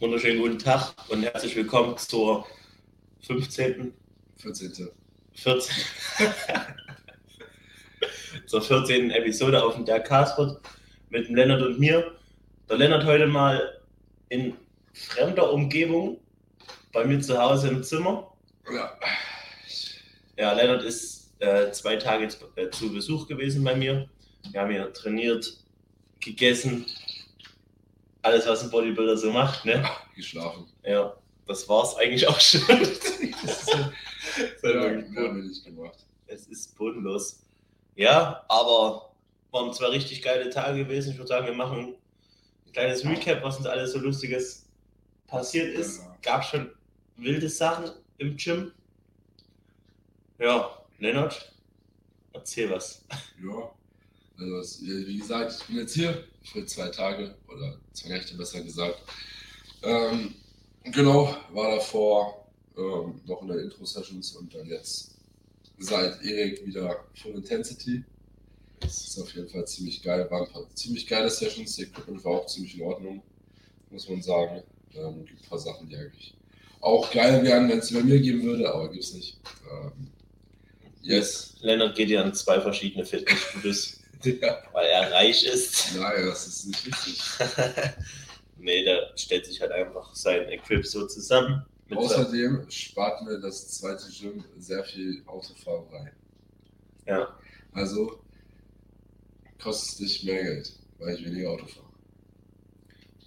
Wunderschönen guten Tag und herzlich willkommen zur 15. 14. 14. zur 14. Episode auf dem Der Castpod mit dem Lennart und mir. Der Lennart heute mal in fremder Umgebung bei mir zu Hause im Zimmer. Ja. Ja, Lennart ist äh, zwei Tage zu, äh, zu Besuch gewesen bei mir. Wir haben hier trainiert, gegessen, alles, was ein Bodybuilder so macht, ne? Geschlafen. Ja, das war's eigentlich auch schon. das ist, Ja, wir nicht gemacht. es ist bodenlos. Ja, aber waren zwei richtig geile Tage gewesen. Ich würde sagen, wir machen ein kleines Recap, was uns alles so Lustiges passiert ist. Ja. Gab schon wilde Sachen im Gym. Ja, Lennart, erzähl was. Ja. Also, es, wie gesagt, ich bin jetzt hier für zwei Tage oder zwei Nächte besser gesagt. Ähm, genau, war davor ähm, noch in der Intro-Sessions und dann jetzt seit Erik wieder Full Intensity. Das ist auf jeden Fall ziemlich geil. Waren ein paar ziemlich geile Sessions. Das Equipment war auch ziemlich in Ordnung, muss man sagen. Ähm, gibt ein paar Sachen, die eigentlich auch geil wären, wenn es bei mir geben würde, aber gibt's nicht. Ähm, yes. Lennart geht ja an zwei verschiedene Fitnessstudios, Ja. weil er reich ist. Nein, das ist nicht richtig. nee, der stellt sich halt einfach sein Equip so zusammen. Außerdem spart mir das zweite Gym sehr viel Autofahrerei. ja, Also kostet es nicht mehr Geld, weil ich weniger Auto fahre.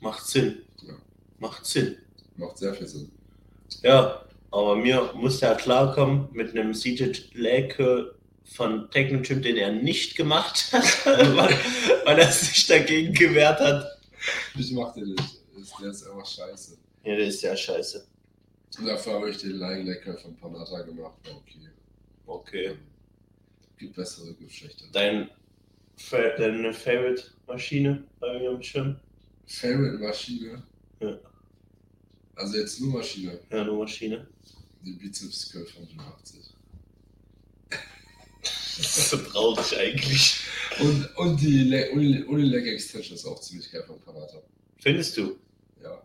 macht Sinn. Ja. Macht Sinn. Macht sehr viel Sinn. Ja, aber mir musste er klarkommen mit einem Seated Leg Von Techno-Gym, den er nicht gemacht hat, weil, weil er sich dagegen gewehrt hat. Ich mach den nicht. Der ist einfach scheiße. Ja, der ist ja scheiße. Und dafür habe ich den Lying Lecker von Panata gemacht. Okay. Okay. Gibt bessere, gibt schlechtere. Dein, deine Favorite-Maschine bei mir im Gym? Favorite Maschine. Ja. Also jetzt nur Maschine. Ja, nur Maschine. Die Bizeps Curl von 85. Das ist so traurig eigentlich. Und, und die Le Uni- Unileg Extension ist auch ziemlich geil von Panata. Findest du? Ja.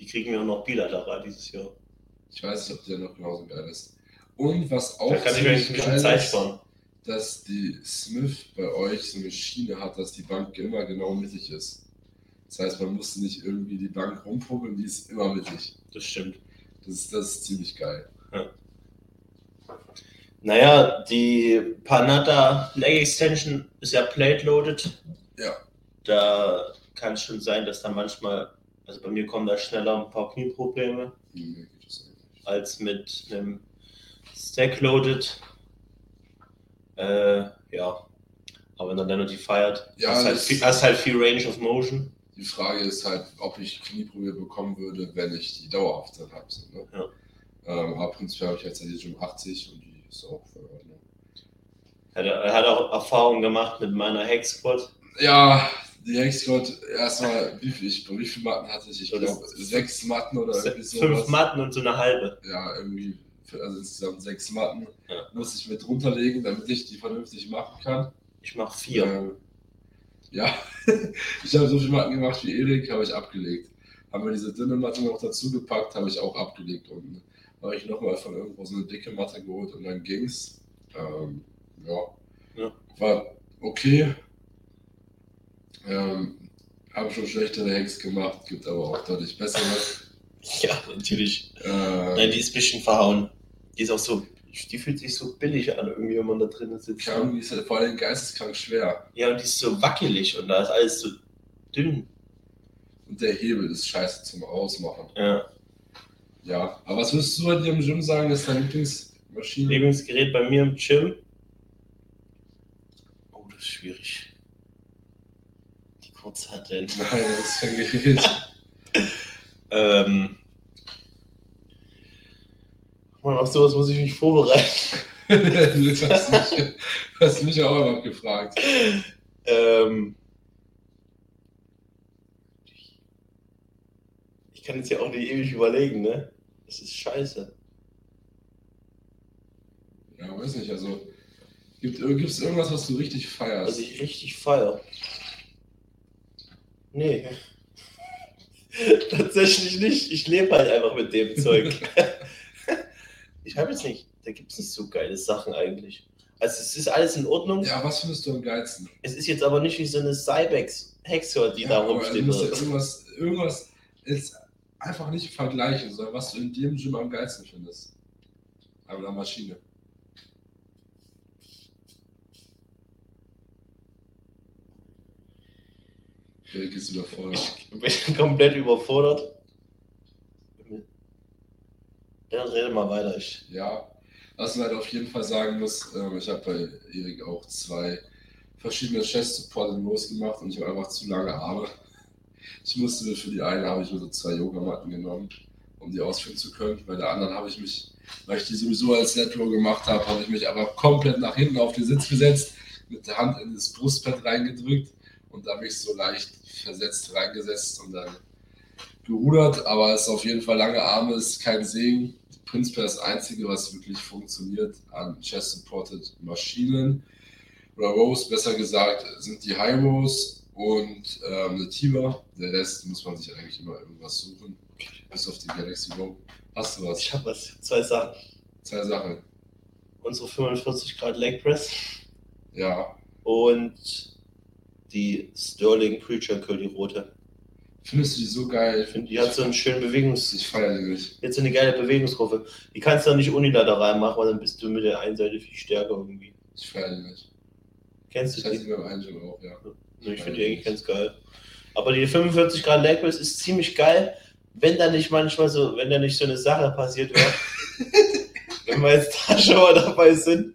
Die kriegen wir auch noch bilateral dieses Jahr. Ich weiß nicht, ob der noch genauso geil ist. Und was auch Da kann ich mir ein bisschen Zeit ist, sparen. dass die Smith bei euch so eine Schiene hat, dass die Bank immer genau mittig ist. Das heißt, man muss nicht irgendwie die Bank rumpuppeln, die ist immer mittig. Das stimmt. Das das ist ziemlich geil. Naja, die Panata Leg Extension ist ja plate loaded. Ja. Da kann es schon sein, dass da manchmal, also bei mir kommen da schneller ein paar Knieprobleme Nee, das eigentlich. als mit einem Stack loaded. Äh, ja. Aber wenn er dann noch die feiert, Ja, hast, halt das- viel, hast halt viel Range of Motion. Die Frage ist halt, ob ich Knieprobleme bekommen würde, wenn ich die dauerhaft dann habe. So, ne? Ja. ähm, aber prinzipiell habe ich jetzt die Gym 80 und die ist auch voll Ordnung. Er, hat auch Erfahrung gemacht mit meiner Hex Squad. Ja, die Hexgott, erstmal, wie viel, ich, wie viele Matten hatte ich? Ich So, glaube, sechs Matten oder irgendwie Fünf sowas. Matten und so eine halbe. Ja, irgendwie, also insgesamt sechs Matten. Ja. Muss ich mit runterlegen, damit ich die vernünftig machen kann. Ich mache vier. Ähm, ja, ich habe so viele Matten gemacht wie Erik, habe ich abgelegt. Haben wir diese dünne Matte noch dazu gepackt, habe ich auch abgelegt. Und habe ich nochmal von irgendwo so eine dicke Matte geholt und dann ging's. Ähm, ja. Ja. war okay. Ähm, habe schon schlechtere Hacks gemacht, gibt aber auch deutlich bessere. Ja, natürlich. Äh, Nein, die ist ein bisschen verhauen. Die ist auch so, die fühlt sich so billig an, irgendwie, wenn man da drinnen sitzt. Kram, die ist halt vor allem geisteskrank schwer. Ja, und die ist so wackelig und da ist alles so dünn. Und der Hebel ist scheiße zum Ausmachen. Ja. Ja, aber was würdest du bei dir im Gym sagen, ist deine Lieblingsmaschine? Lieblingsgerät bei mir im Gym. Oh, das ist schwierig. Die Kurzhanteln. Nein, das ist kein Gerät. Ähm. Mann, auf sowas muss ich mich vorbereiten. du hast mich, hast mich auch immer gefragt. Ähm. Ich kann jetzt ja auch nicht ewig überlegen, ne? Das ist scheiße. Ja, weiß nicht, also gibt es irgendwas, was du richtig feierst? Was ich richtig feier. Nee. Tatsächlich nicht. Ich lebe halt einfach mit dem Zeug. ich habe jetzt nicht, da gibt es nicht so geile Sachen eigentlich. Also es ist alles in Ordnung. Ja, was findest du am geilsten? Es ist jetzt aber nicht wie so eine Cybex Hexer, die ja, da rumsteht. musst ja oder so. irgendwas, irgendwas ist einfach nicht vergleichen, sondern was du in dem Gym am geilsten findest. An der Maschine. Erik ist überfordert. Ich bin komplett überfordert. Ja, rede mal weiter. Ich, Ja, was man halt auf jeden Fall sagen muss, ähm, ich habe bei Erik auch zwei verschiedene Chest Support Rows gemacht und ich habe einfach zu lange Arme. Ich musste mir für die eine habe ich mir so zwei Yogamatten genommen, um die ausführen zu können. Bei der anderen habe ich mich, weil ich die sowieso als Lat Row gemacht habe, habe ich mich einfach komplett nach hinten auf den Sitz gesetzt, mit der Hand in das Brustbett reingedrückt und da mich so leicht versetzt reingesetzt und dann gerudert, aber es ist auf jeden Fall lange Arme, ist kein Segen. Prinzipal ist das einzige, was wirklich funktioniert an Chest-Supported Maschinen. Oder Rows, besser gesagt, sind die High Rows und ähm, eine Tiba. Der Rest muss man sich eigentlich immer irgendwas suchen. Bis auf die Galaxy Row. Hast du was? ich habe was. Zwei Sachen. Zwei Sachen. Unsere 45 Grad Leg Press Ja. und die Sterling Preacher Curl, die rote. Findest du die so geil? Ich finde, die hat so einen schönen Bewegungs... Ich feiere die nicht. Jetzt so eine geile Bewegungsgruppe. Die kannst du doch nicht unilateral machen, weil dann bist du mit der einen Seite viel stärker irgendwie. Ich feiere die nicht. Kennst Ich du hatte die? die beim Einjim auch, ja. Ich finde die eigentlich ganz geil. Aber die 45 Grad Press ist ziemlich geil, wenn da nicht manchmal so, wenn da nicht so eine Sache passiert wäre. wenn wir jetzt da schon mal dabei sind.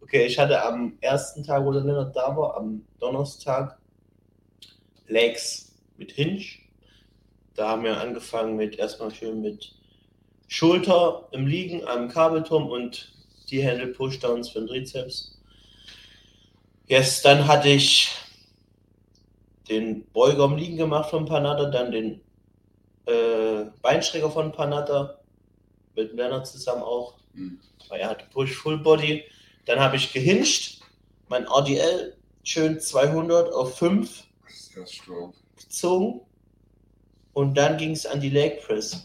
Okay, ich hatte am ersten Tag, wo der Lennart da war, am Donnerstag, Legs mit Hinge. Da haben wir angefangen mit erstmal schön mit Schulter im Liegen am Kabelturm und die Hände Pushdowns für den Trizeps. Yes, dann hatte ich den Beuger im Liegen gemacht von Panatta, dann den äh, Beinstrecker von Panatta mit Lennart zusammen auch. Hm. Weil er hatte Push Full Body. Dann habe ich gehinscht, mein RDL schön 200 auf 5 Sehr strong. gezogen und dann ging es an die Leg Press.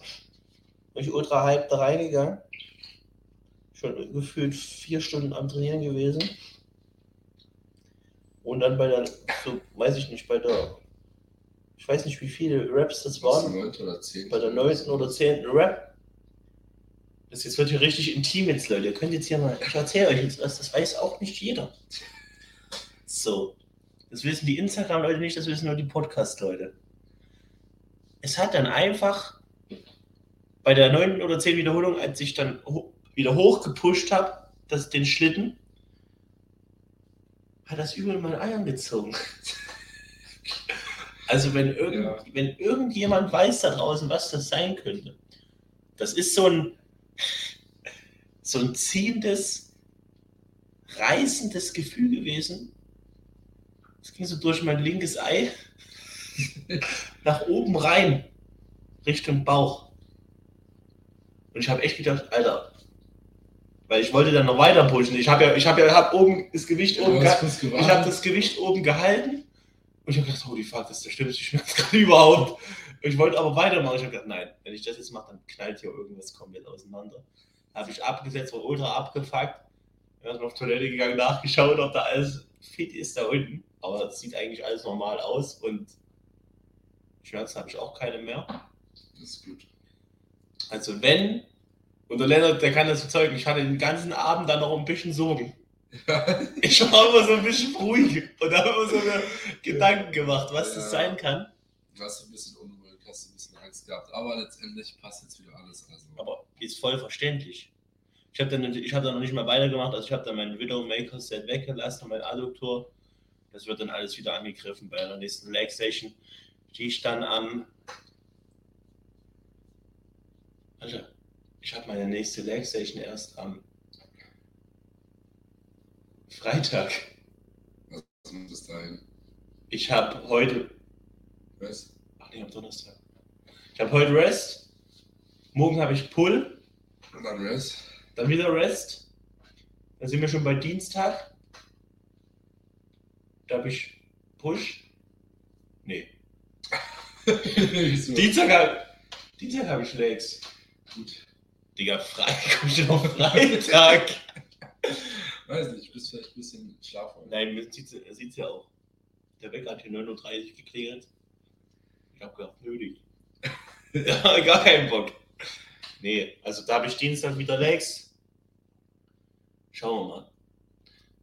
Bin ich ultra hype da reingegangen. Schon gefühlt vier Stunden am Trainieren gewesen. Und dann bei der, so weiß ich nicht, bei der, ich weiß nicht wie viele Raps das waren, neunte oder zehnte? bei der neunten oder zehnten Rap. Das jetzt wird hier richtig intim jetzt, Leute. Ihr könnt jetzt hier mal, ich erzähle euch jetzt was, das weiß auch nicht jeder. So. Das wissen die Instagram-Leute nicht, das wissen nur die Podcast-Leute. Es hat dann einfach bei der neunten oder zehnten Wiederholung, als ich dann ho wieder hochgepusht habe, das, den Schlitten, hat das übel in meine Eiern gezogen. Also wenn, irgend, Ja. wenn irgendjemand weiß da draußen, was das sein könnte, das ist so ein, so ein ziehendes, reißendes Gefühl gewesen. Es ging so durch mein linkes Ei nach oben rein, Richtung Bauch. Und ich habe echt gedacht, Alter, weil ich wollte dann noch weiter pushen. Ich habe ja, ich habe ja, hab oben das Gewicht oben Du geha- hast kurz ich habe das Gewicht oben gehalten und ich habe gedacht, holy fuck, das ist der schlimmste Schmerz gerade überhaupt. Ich wollte aber weitermachen. Ich habe gedacht, nein, wenn ich das jetzt mache, dann knallt hier irgendwas komplett auseinander. Habe ich abgesetzt, war ultra abgefuckt. Bin erstmal auf Toilette gegangen, nachgeschaut, ob da alles fit ist da unten. Aber es sieht eigentlich alles normal aus und Schmerzen habe ich auch keine mehr. Das ist gut. Also wenn, und der Lennart, der kann das bezeugen, ich hatte den ganzen Abend dann noch ein bisschen Sorgen. Ich war immer so ein bisschen ruhig und habe immer so mir Gedanken gemacht, was das Ja. sein kann. Du hast ein bisschen unruhig, hast ein bisschen Angst gehabt, aber letztendlich passt jetzt wieder alles. Also. Aber ist voll verständlich. Ich habe dann, ich hab dann noch nicht mal weitergemacht, also ich habe dann mein Widowmaker Set weggelassen und mein Adduktor. Das wird dann alles wieder angegriffen bei der nächsten Leg Session, die ich dann am. Alter, ich habe meine nächste Leg Session erst am Freitag. Was muss bis dahin? Ich habe heute Weißt Ach nee, am Donnerstag. Ich habe heute Rest. Morgen habe ich Pull. Und dann Rest. Dann wieder Rest. Dann sind wir schon bei Dienstag. Da habe ich Push. Nee. Dienstag Dienstag hab ich Legs. Gut. Digga, frei, komm schon auf Freitag. Weiß nicht, bist vielleicht ein bisschen schlafvoll. Nein, man sieht's, er sieht's ja auch. Der Wecker hat hier 9.30 Uhr geklingelt. Ich hab gedacht, nötig. ja, gar keinen Bock. Nee, also da habe ich Dienstag wieder Legs. Schauen wir mal.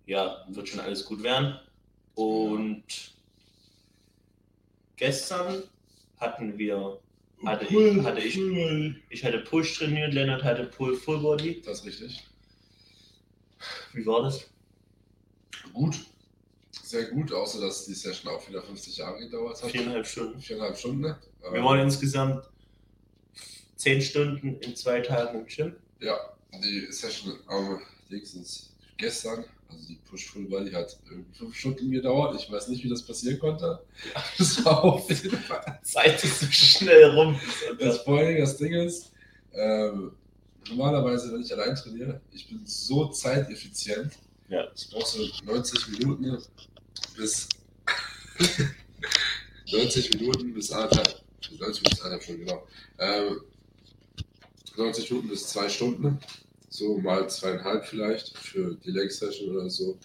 Ja, wird schon alles gut werden. Und gestern hatten wir, hatte ich, hatte ich, ich hatte Push trainiert, Lennart hatte Pull Full Body. Das ist richtig. Wie war das? Gut. Sehr gut, außer dass die Session auch wieder 50 Jahre gedauert hat. Viereinhalb Stunden. Viereinhalb Stunden. ne? Wir waren insgesamt zehn Stunden in zwei Tagen im Gym. Ja, die Session am Dingsens gestern, also die Push Full Body hat irgendwie fünf Stunden gedauert. Ich weiß nicht, wie das passieren konnte. Das war auf jeden Fall. Zeit ist so schnell rum. Das vor allen Dingen das Ding ist, ähm, normalerweise, wenn ich allein trainiere, ich bin so zeiteffizient. Ja. Ich brauche so 90 Minuten bis 90 Minuten bis anderthalb, 90 bis anderthalb Stunden, genau. Ähm, 90 Minuten bis zwei Stunden, so mal zweieinhalb vielleicht für die Leg Session oder so.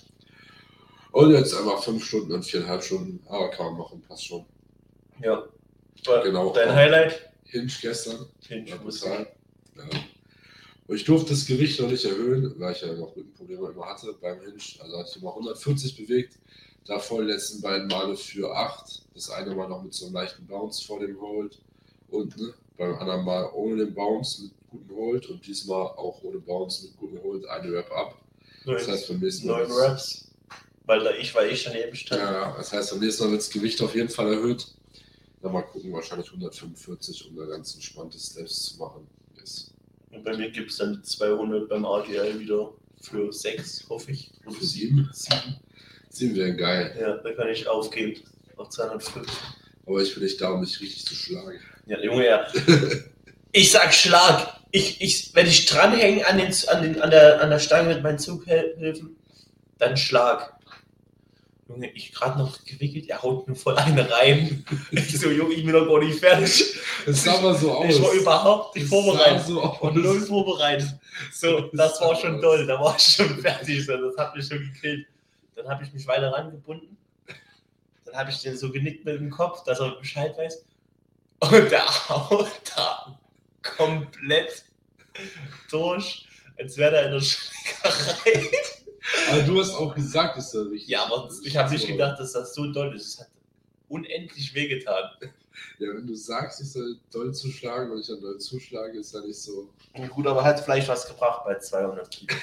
Und jetzt einfach fünf Stunden und viereinhalb Stunden, aber kann man machen, passt schon. Ja. Genau. Dein Highlight? Hinge gestern, Hinge, muss sein. Ja. Und ich durfte das Gewicht noch nicht erhöhen, weil ich ja noch Rückenprobleme immer hatte beim Hinge. Also hatte ich immer 140 bewegt. Davor die letzten beiden Male für 8. Das eine Mal noch mit so einem leichten Bounce vor dem Hold. Und ne, beim anderen Mal ohne den Bounce mit gutem Hold. Und diesmal auch ohne Bounce mit gutem Hold eine Rep ab. Das heißt, beim nächsten Mal. Neun Reps. Weil da ich, weil ich daneben stand. Ja, das heißt, beim nächsten Mal wird das Gewicht auf jeden Fall erhöht. Dann mal gucken, wahrscheinlich 145, um da ganz entspannte Steps zu machen. Yes. Und bei mir gibt es dann 200 beim RDL wieder für 6, hoffe ich. Für sieben? Sieben. Sieben wären geil. Ja, da kann ich aufgeben. Auf 205. Aber ich bin nicht da, um mich richtig zu schlagen. Ja, Junge, ja. Ich sag Schlag. Ich, ich, wenn ich dranhänge an, den, an, den, an, der, an der Stange mit meinen Zughilfen, dann Schlag. Junge, ich gerade noch gewickelt, er haut mir voll eine rein. Ich so, Junge, ich bin noch gar nicht fertig. Das sah aber so aus. Ich war überhaupt nicht Das vorbereitet. so aus. Und null vorbereitet. So, das war schon toll. Da war ich schon fertig. So, das hat mich schon gekillt. Dann habe ich mich weiter rangebunden. Dann habe ich den so genickt mit dem Kopf, dass er Bescheid weiß. Und der haut da komplett durch, als wäre er in der Schlägerei. Aber du hast auch gesagt, dass er richtig Ja, aber ich habe nicht gedacht, dass das so doll ist. Es hat unendlich wehgetan. Ja, wenn du sagst, ich soll doll zuschlagen und ich dann doll zuschlage, ist ja nicht so. Gut, aber hat vielleicht was gebracht bei 200 Kilo.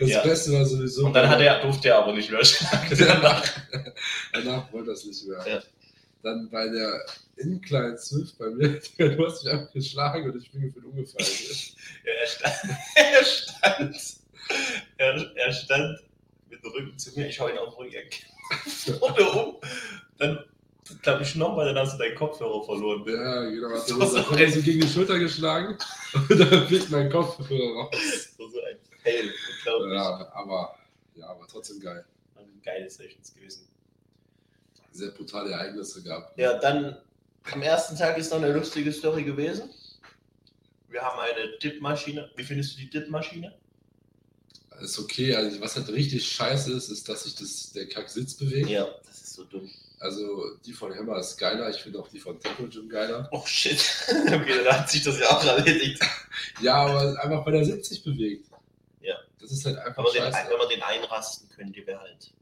Das Ja. Beste war sowieso. Und dann hat er, durfte er aber nicht mehr schlagen. danach. Danach wollte er es nicht mehr. Ja. Dann bei der Incline Swift bei mir, du hast mich einfach geschlagen und ich bin gefühlt umgefallen. Ja, er stand, er stand, er, er stand mit dem Rücken zu mir, ich hau ihn auf den Rücken, vorne um, dann glaube ich nochmal, dann hast du deinen Kopfhörer verloren. ja, genau. Hat So so so, er so gegen die Schulter geschlagen und dann fliegt mein Kopf raus. Das war so ein Fail, unglaublich. Ja, aber, ja, aber trotzdem geil. Geile Sessions gewesen. Sehr brutale Ereignisse gehabt. Ja, dann am ersten Tag ist noch eine lustige Story gewesen. Wir haben eine Dip-Maschine. Wie findest du die Dip-Maschine? Ist okay. Also, was halt richtig scheiße ist, ist, dass sich das, der Kack-Sitz bewegt. Ja, das ist so dumm. Also, die von Hammer ist geiler. Ich finde auch die von Temple Gym geiler. Oh shit. okay, dann hat sich das ja auch erledigt. Ja, aber einfach weil der Sitz sich bewegt. Ja. Das ist halt einfach Aber den, scheiße. wenn man den einrasten könnte, wäre halt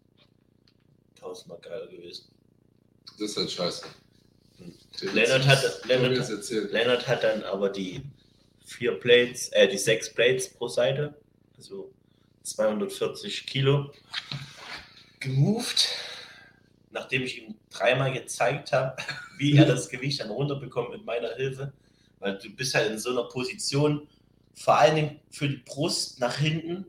tausendmal geiler gewesen. Das ist halt scheiße. Lennart hat- erzählen. Lennart hat dann aber die vier Plates, äh, die sechs Plates pro Seite, also 240 Kilo, gemoved, nachdem ich ihm dreimal gezeigt habe, wie er das Gewicht dann runterbekommt mit meiner Hilfe, weil du bist halt in so einer Position, vor allen Dingen für die Brust nach hinten,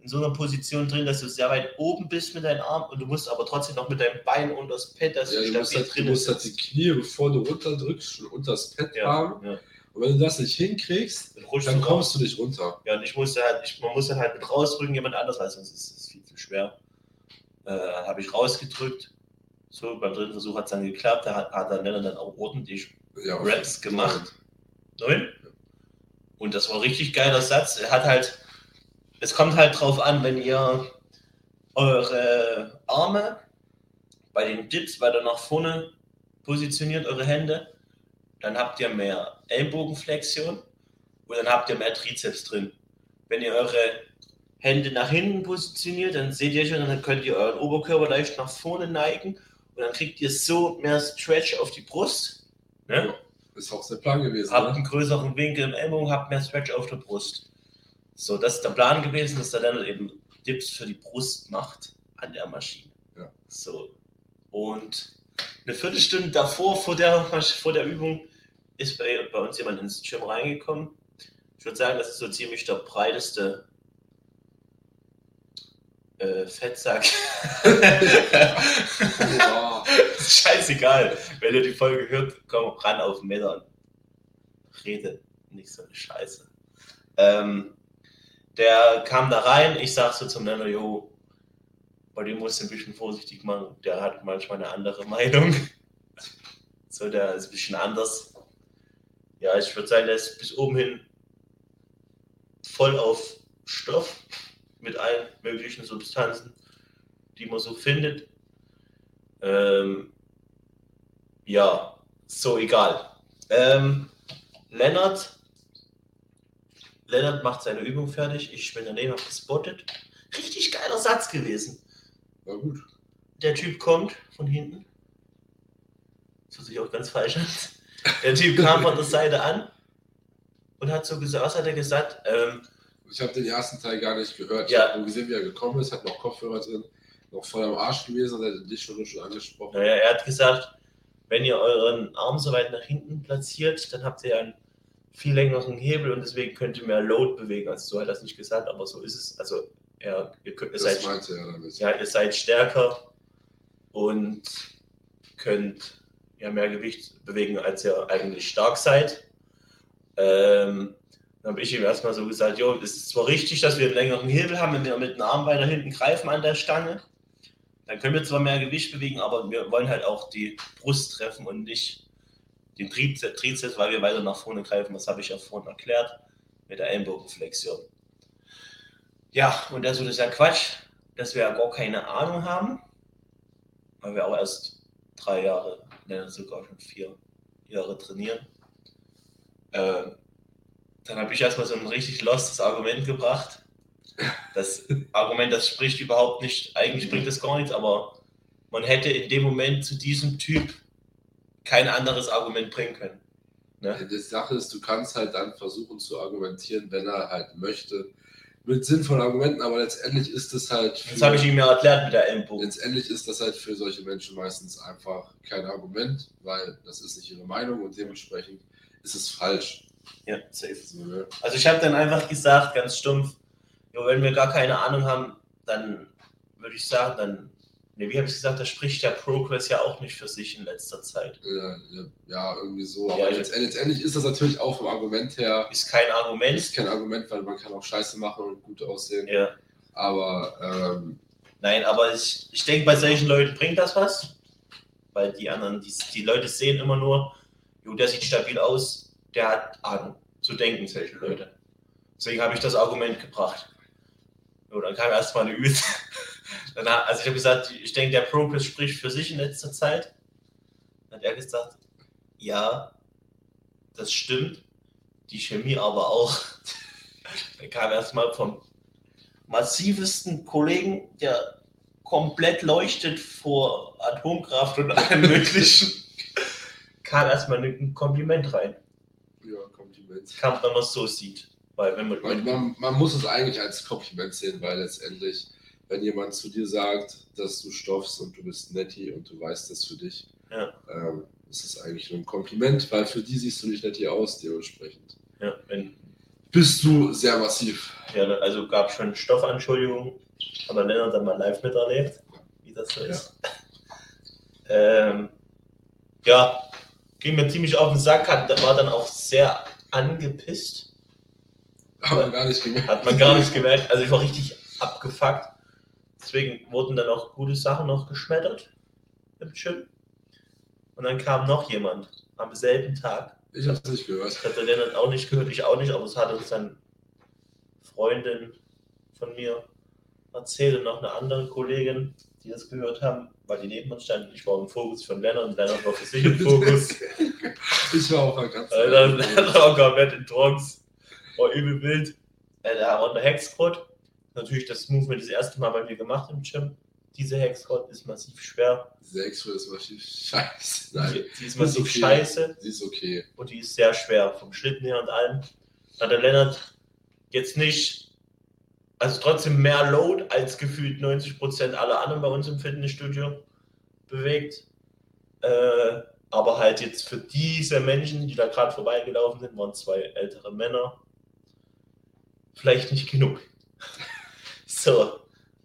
in so einer Position drin, dass du sehr weit oben bist mit deinem Arm und du musst aber trotzdem noch mit deinem Bein unter das Pad, dass Ja, du du musst, stabil halt, du drin musst halt die Knie, bevor du runterdrückst, schon unter das Pad haben. ja, ja. Und wenn du das nicht hinkriegst, Dann, dann du kommst du nicht runter. Ja, und ich musste halt, ich, man muss dann halt mit rausdrücken, jemand anders, weil sonst ist es viel zu schwer. Äh, habe ich rausgedrückt, So, beim dritten Versuch hat es dann geklappt. Da hat, hat dann Lennart dann auch ordentlich Ja, Raps gemacht. Neun. Und das war ein richtig geiler Satz. Er hat halt, es kommt halt drauf an, wenn ihr eure Arme bei den Dips weiter nach vorne positioniert, eure Hände, dann habt ihr mehr Ellbogenflexion und dann habt ihr mehr Trizeps drin. Wenn ihr eure Hände nach hinten positioniert, dann seht ihr schon, dann könnt ihr euren Oberkörper leicht nach vorne neigen und dann kriegt ihr so mehr Stretch auf die Brust. Ne? Ist auch der Plan gewesen. Habt Ne? einen größeren Winkel im Ellbogen, habt mehr Stretch auf der Brust. So, das ist der Plan gewesen, dass der dann eben Dips für die Brust macht an der Maschine. Ja. So. Und eine Viertelstunde davor, vor der, vor der Übung, ist bei, bei uns jemand ins Gym reingekommen. Ich würde sagen, das ist so ziemlich der breiteste äh, Fettsack. Boah. Scheißegal. Wenn ihr die Folge hört, komm ran auf den Meter und rede nicht so eine Scheiße. Ähm, der kam da rein, ich sag so zum Nenner, jo, bei dem musst du ein bisschen vorsichtig machen. Der hat manchmal eine andere Meinung. So, der ist ein bisschen anders. Ja, ich würde sagen, der ist bis oben hin voll auf Stoff mit allen möglichen Substanzen, die man so findet. Ähm, ja, so egal. Ähm, Lennart, Lennart macht seine Übung fertig. Ich bin daneben, hab gespottet. Richtig geiler Satz gewesen. War gut. Der Typ kommt von hinten. Das sich auch ganz falsch an. Der Typ kam von der Seite an und hat so gesagt, was hat er gesagt? Ähm, Ich habe den ersten Teil gar nicht gehört. Ich Ja. habe nur gesehen, wie er gekommen ist, hat noch Kopfhörer drin, noch voll am Arsch gewesen, hat er dich schon, schon angesprochen. Naja, er hat gesagt, wenn ihr euren Arm so weit nach hinten platziert, dann habt ihr einen viel längeren Hebel und deswegen könnt ihr mehr Load bewegen. Also so hat er das nicht gesagt, aber so ist es. Also er, ihr, könnt, ihr, seid, damit. ja, ihr seid stärker und könnt ja mehr Gewicht bewegen, als ihr eigentlich stark seid. Ähm, dann habe ich ihm erstmal so gesagt, jo, es ist zwar richtig, dass wir einen längeren Hebel haben, wenn wir mit dem Arm weiter hinten greifen an der Stange, dann können wir zwar mehr Gewicht bewegen, aber wir wollen halt auch die Brust treffen und nicht den Trizeps, weil wir weiter nach vorne greifen. Das habe ich ja vorhin erklärt mit der Ellenbogenflexion. Ja, und das ist ja Quatsch, dass wir ja gar keine Ahnung haben, weil wir auch erst drei Jahre, ne, sogar schon vier Jahre trainieren. Ähm, dann habe ich erstmal so ein richtig lostes Argument gebracht. Das Argument, das spricht überhaupt nicht, eigentlich bringt das gar nichts, aber man hätte in dem Moment zu diesem Typ kein anderes Argument bringen können. Ne? Die Sache ist, du kannst halt dann versuchen zu argumentieren, wenn er halt möchte, mit sinnvollen Argumenten, aber letztendlich ist es halt. Das habe ich ihm ja erklärt mit der Ellenbogen. Letztendlich ist das halt für solche Menschen meistens einfach kein Argument, weil das ist nicht ihre Meinung und dementsprechend ist es falsch. Ja, safe. Ne? Also ich habe dann einfach gesagt, ganz stumpf, jo, wenn wir gar keine Ahnung haben, dann würde ich sagen, dann, ne, wie habe ich gesagt, da spricht der Progress ja auch nicht für sich in letzter Zeit. Ja, ja, ja, irgendwie so. Aber Ja, ich- letztendlich, letztendlich ist das natürlich auch vom Argument her Ist kein ist Argument. kein Argument, weil man kann auch Scheiße machen und gut aussehen. Ja. Aber ähm, Nein, aber ich, ich denke, bei solchen Leuten bringt das was. Weil die anderen, die, die Leute sehen immer nur, jo, der sieht stabil aus, der hat Ahnung. So denken solche Leute. Deswegen habe ich das Argument gebracht. So, dann kam erstmal eine Übel. Hat- also ich habe gesagt, ich denke, der Progress spricht für sich in letzter Zeit. Dann hat er gesagt, ja, das stimmt. Die Chemie aber auch. Dann kam erstmal vom massivesten Kollegen, der komplett leuchtet vor Atomkraft und allem möglichen, kam erstmal ein Kompliment rein. ja, Kompliment. Kam, wenn man es so sieht. Weil wenn man, Man, man, man muss es eigentlich als Kompliment sehen, weil letztendlich, wenn jemand zu dir sagt, dass du stoffst und du bist netti und du weißt das für dich, Ja. ähm, ist es eigentlich nur ein Kompliment, weil für die siehst du nicht netti aus, dementsprechend. ja, wenn, Bist du sehr massiv. ja, also gab schon Stoffanschuldigungen, aber Lennart dann mal live miterlebt, wie das so ist. ähm, ja, ging mir ziemlich auf den Sack, hat, war dann auch sehr angepisst. Haben wir gar nicht gemerkt. Hat man gar nicht gemerkt. Also ich war richtig abgefuckt. Deswegen wurden dann auch gute Sachen noch geschmettert. im Gym. Und dann kam noch jemand am selben Tag. Ich hab's nicht gehört. Das hat der Lennart auch nicht gehört, ich auch nicht, aber es hat uns dann Freundin von mir erzählt und noch eine andere Kollegin, die das gehört haben, weil die neben uns standen. Ich war im Fokus von Lennart und Lennart war für sich im Fokus. Ich war auch ganz Alter, Lennart war komplett in Trance. War übel wild. Da war eine Hexquad. Natürlich das Movement das erste Mal bei mir gemacht im Gym. Diese Hexquad ist massiv schwer. Sechs für das massiv scheiße. Nein, Die, die ist massiv okay. scheiße. sie ist okay. und die ist sehr schwer vom Schlitten her und allem. Hat der Lennart jetzt nicht, also trotzdem mehr Load als gefühlt 90% aller anderen bei uns im Fitnessstudio bewegt. Äh, aber halt jetzt für diese Menschen, die da gerade vorbeigelaufen sind, waren zwei ältere Männer. Vielleicht nicht genug. So.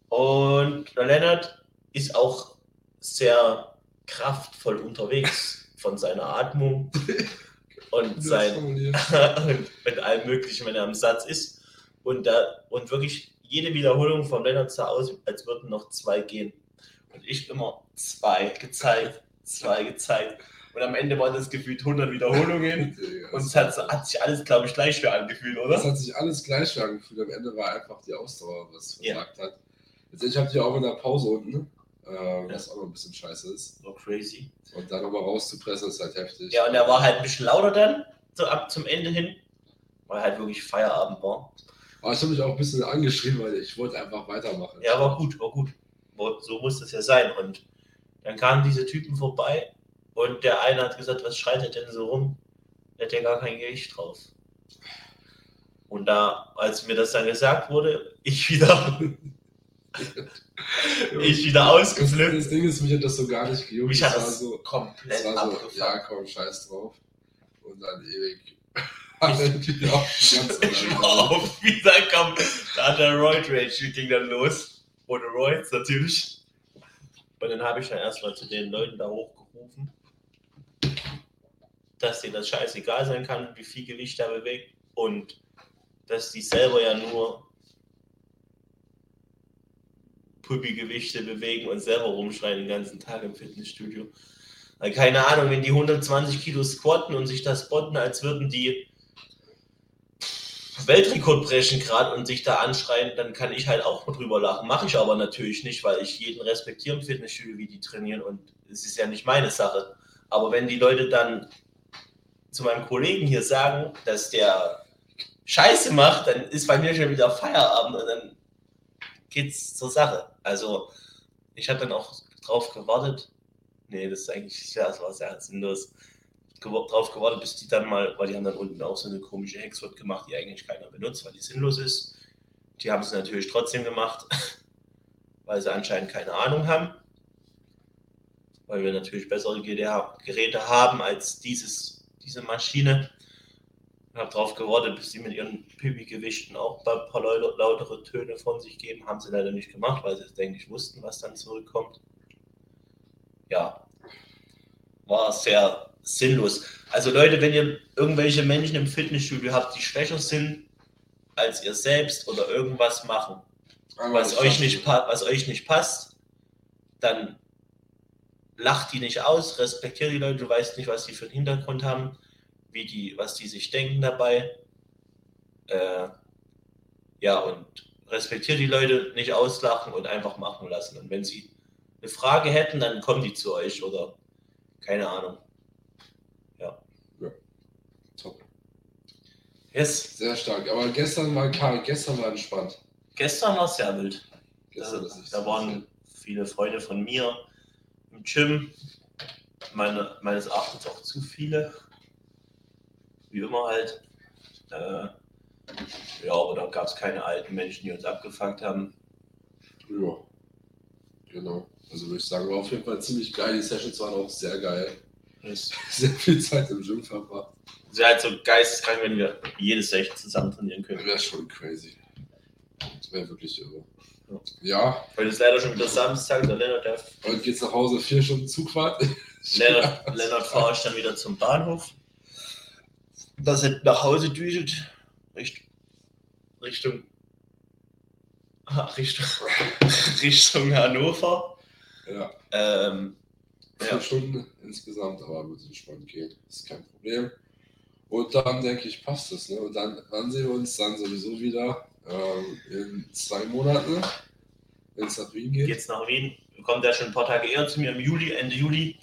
Und der Lennart ist auch sehr kraftvoll unterwegs von seiner Atmung und sein, und mit allem Möglichen, wenn er am Satz ist. Und, da, und wirklich jede Wiederholung von Lennart sah aus, als würden noch zwei gehen. Und ich immer zwei gezeigt, zwei gezeigt. Und am Ende waren das gefühlt 100 Wiederholungen. Und es hat, hat sich alles, glaube ich, gleich schwer angefühlt, oder? hat sich alles gleich schwer angefühlt. Am Ende war einfach die Ausdauer, was Ja. versagt hat. Letztendlich habt ihr auch in der Pause unten, äh, was auch noch ein bisschen scheiße ist. So crazy. Und dann nochmal rauszupressen, ist halt heftig. Ja, und er war halt ein bisschen lauter dann, so ab zum Ende hin, weil halt wirklich Feierabend war. Aber ich habe mich auch ein bisschen angeschrieben, weil ich wollte einfach weitermachen. Ja, war gut, war gut. So muss das ja sein. Und dann kamen diese Typen vorbei und der eine hat gesagt, was schreit er denn so rum? Der hat ja gar kein Gewicht drauf. Und da, als mir das dann gesagt wurde, ich wieder, ich wieder das, ausgeflippt. das Ding ist, mich hat das so gar nicht gejuckt. Mich Das hat war das so, komplett das war so, ja komm, scheiß drauf. Und dann ewig. auch Ich war auf Wiederkommen. Da hat der Roid Rage ging dann los. Ohne Roids natürlich. Und dann habe ich dann erstmal zu den Leuten da hochgerufen, dass denen das scheißegal sein kann, wie viel Gewicht er bewegt. Und dass die selber ja nur Puppi-Gewichte bewegen und selber rumschreien den ganzen Tag im Fitnessstudio. Weil keine Ahnung, wenn die 120 Kilo squatten und sich das botten, als würden die Weltrekord brechen gerade und sich da anschreien, dann kann ich halt auch drüber lachen. Mache ich aber natürlich nicht, weil ich jeden respektiere im Fitnessstudio, wie die trainieren und es ist ja nicht meine Sache. Aber wenn die Leute dann zu meinem Kollegen hier sagen, dass der Scheiße macht, dann ist bei mir schon wieder Feierabend und dann geht's zur Sache. Also ich hatte dann auch drauf gewartet. Nee, das ist eigentlich, ja, das war sehr sinnlos drauf gewartet, bis die dann mal, weil die haben dann unten auch so eine komische Hexwort gemacht, die eigentlich keiner benutzt, weil die sinnlos ist. Die haben es natürlich trotzdem gemacht, weil sie anscheinend keine Ahnung haben. Weil wir natürlich bessere Geräte haben als dieses, diese Maschine. Ich habe darauf gewartet, bis sie mit ihren Pipi-Gewichten auch ein paar lautere Töne von sich geben. Haben sie leider nicht gemacht, weil sie es, denke ich, wussten, was dann zurückkommt. Ja, war sehr sinnlos. Also Leute, wenn ihr irgendwelche Menschen im Fitnessstudio habt, die schwächer sind als ihr selbst oder irgendwas machen, Aber was euch, nicht, was euch nicht passt, dann lacht die nicht aus, respektiert die Leute, du weißt nicht, was die für einen Hintergrund haben, wie die, was die sich denken dabei. Äh, ja, und respektiert die Leute, nicht auslachen und einfach machen lassen. Und wenn sie eine Frage hätten, dann kommen die zu euch oder keine Ahnung. Top. Yes. Sehr stark. Aber gestern war Karl, gestern war entspannt. Gestern war es sehr wild. Gestern Da, da waren viele Freunde von mir im Gym. Meine, meines Erachtens auch zu viele. Wie immer halt. Äh, ja, aber da gab es keine alten Menschen, die uns abgefangen haben. Ja. Genau. Also würde ich sagen, war auf jeden Fall ziemlich geil. Die Sessions waren auch sehr geil. Sehr viel Zeit im Gym verbracht. ist halt so geisteskrank, wenn wir jedes Session zusammen trainieren können. Wäre schon crazy. Das wäre wirklich irre. Ja. Heute ist leider schon wieder Samstag, der Lennart, der heute geht's nach Hause, vier Stunden Zugfahrt. Lennart, Lennart fahre ich dann wieder zum Bahnhof. Dass er nach Hause düselt. Richtung. Richtung. ah, Richtung, Richtung Hannover. Ja, Ähm, vier Ja. Stunden insgesamt, aber wird entspannt gehen. Ist kein Problem. Und dann denke ich, passt das. Ne? Und dann, wann sehen wir uns dann sowieso wieder? Ähm, in zwei Monaten, wenn es nach Wien geht. Jetzt nach Wien. Kommt er schon ein paar Tage eher zu mir im Juli, Ende Juli.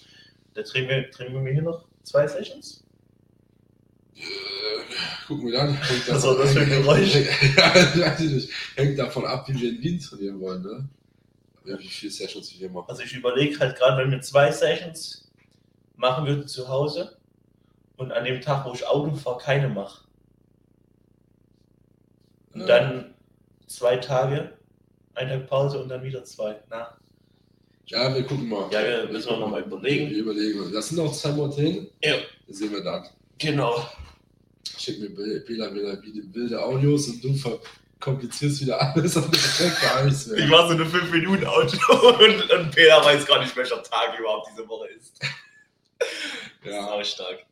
Da drehen wir, drehen wir hier noch zwei Sessions. Äh, gucken wir dann. Hängt Was war das für ein Geräusch? nicht. Hängt davon ab, wie wir in Wien trainieren wollen. Ne? Ja, Wie viele Sessions wir hier machen. Also ich überlege halt gerade, wenn wir zwei Sessions machen würden zu Hause und an dem Tag, wo ich Auto fahre, keine mache. Und dann zwei Tage, ein Tag Pause und dann wieder zwei. Na, Ja, wir gucken mal. Ja, wir müssen wir noch mal überlegen. Wir überlegen. Das sind noch zwei Monate. Ja. Das sehen wir dann. genau. Schick mir Bil- Bilder wieder wie wilde Audios und du verkomplizierst wieder alles und ich gar nichts Ich mehr. mache so eine 5-Minuten-Auto und, und Peter weiß gar nicht, welcher Tag überhaupt diese Woche ist. Das ist Ja, auch stark.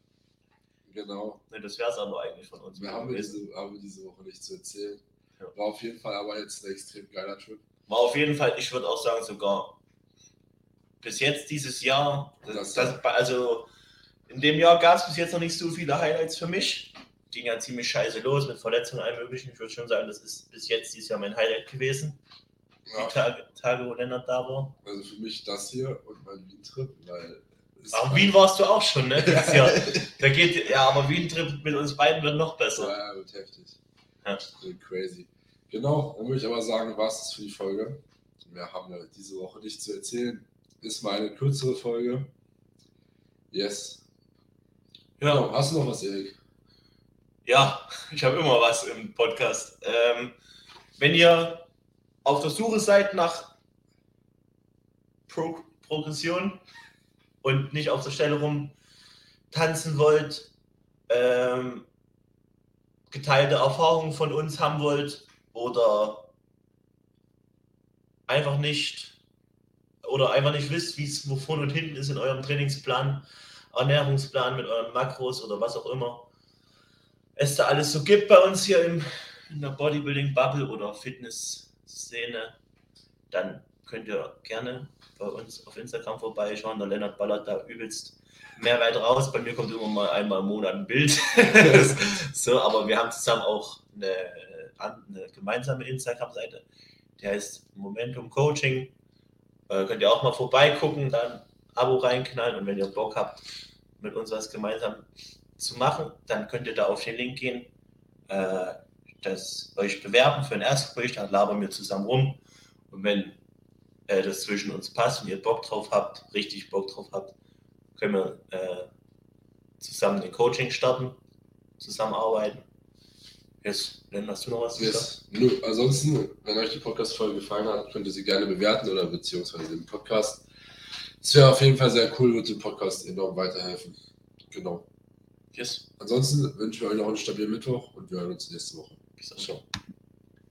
Genau. Ne, das wäre es aber eigentlich von uns. Wir haben wir diese, haben wir diese Woche nicht zu erzählen. Ja. War auf jeden Fall aber jetzt ein extrem geiler Trip. War auf jeden Fall, ich würde auch sagen, sogar bis jetzt dieses Jahr, das, das, also in dem Jahr gab es bis jetzt noch nicht so viele Highlights für mich. Ging ja ziemlich scheiße los mit Verletzungen und allem möglichen. Ich würde schon sagen, das ist bis jetzt dieses Jahr mein Highlight gewesen. Ja, Die Tage, Tage, wo Lennart da war. also für mich das hier und mein Wien-Trip, weil. Aber Wien warst du auch schon, ne? Dieses Jahr. Da geht, ja, aber Wien-Trip mit uns beiden wird noch besser. Ja, wird heftig. Ja. Crazy. Genau, dann würde ich aber sagen, war es das für die Folge. Wir haben ja diese Woche nichts zu erzählen. Ist mal eine kürzere Folge. Yes. Genau. Hast du noch was, Erik? Ja, ich habe immer was im Podcast. Ähm, wenn ihr auf der Suche seid nach Pro Progression und nicht auf der Stelle rum tanzen wollt, ähm, geteilte Erfahrungen von uns haben wollt oder einfach nicht oder einfach nicht wisst, wie es wo vorne und hinten ist in eurem Trainingsplan, Ernährungsplan mit euren Makros oder was auch immer, es da alles so gibt bei uns hier im, in der Bodybuilding-Bubble oder Fitness-Szene, dann könnt ihr gerne bei uns auf Instagram vorbeischauen. Der Lennart ballert da übelst mehr weit raus. Bei mir kommt immer mal einmal im Monat ein Bild. so, aber wir haben zusammen auch eine, eine gemeinsame Instagram-Seite. Die heißt Momentum Coaching. Äh, könnt ihr auch mal vorbeigucken, dann Abo reinknallen und wenn ihr Bock habt, mit uns was gemeinsam zu machen, dann könnt ihr da auf den Link gehen, äh, das euch bewerben für ein Erstgespräch, dann labern wir zusammen rum. Und wenn äh, das zwischen uns passt und ihr Bock drauf habt, richtig Bock drauf habt, können wir äh, zusammen ein Coaching starten, zusammenarbeiten. Jetzt, Len, hast du noch was zu sagen? Yes. Nö, ansonsten, wenn euch die Podcast-Folge gefallen hat, könnt ihr sie gerne bewerten oder beziehungsweise den Podcast. Es wäre auf jeden Fall sehr cool, wird dem Podcast enorm weiterhelfen. Genau. Yes. Ansonsten wünschen wir euch noch einen stabilen Mittwoch und wir hören uns nächste Woche. Bis dann.